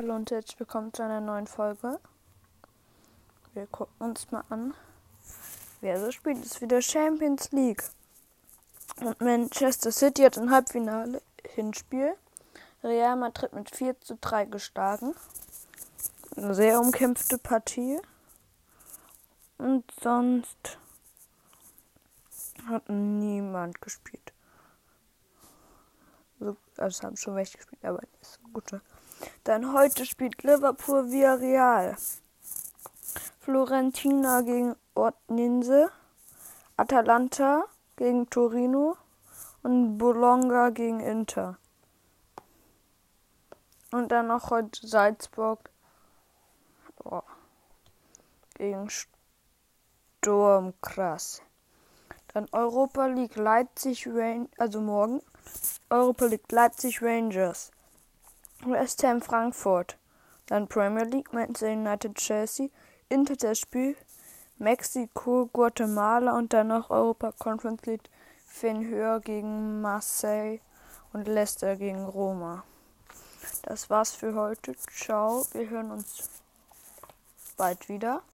Hallo und herzlich willkommen zu einer neuen Folge. Wir gucken uns mal an, wer so spielt. Es ist wieder Champions League. Und Manchester City hat ein Halbfinale Hinspiel. Real Madrid mit 4 zu 3 geschlagen. Eine sehr umkämpfte Partie. Und sonst hat niemand gespielt. Also, also haben schon welche gespielt, aber nicht so gute. Dann heute spielt Liverpool via Real. Florentina gegen Ordninse. Atalanta gegen Torino. Und Bologna gegen Inter. Und dann noch heute Salzburg oh, gegen Sturm. Krass. Dann Europa League Leipzig, also morgen. Europa League Leipzig Rangers. West Ham Frankfurt. Dann Premier League Manchester United Chelsea. Inter das Spiel. Mexiko, Guatemala und dann noch Europa Conference League Fenhör gegen Marseille und Leicester gegen Roma. Das war's für heute. Ciao. Wir hören uns bald wieder.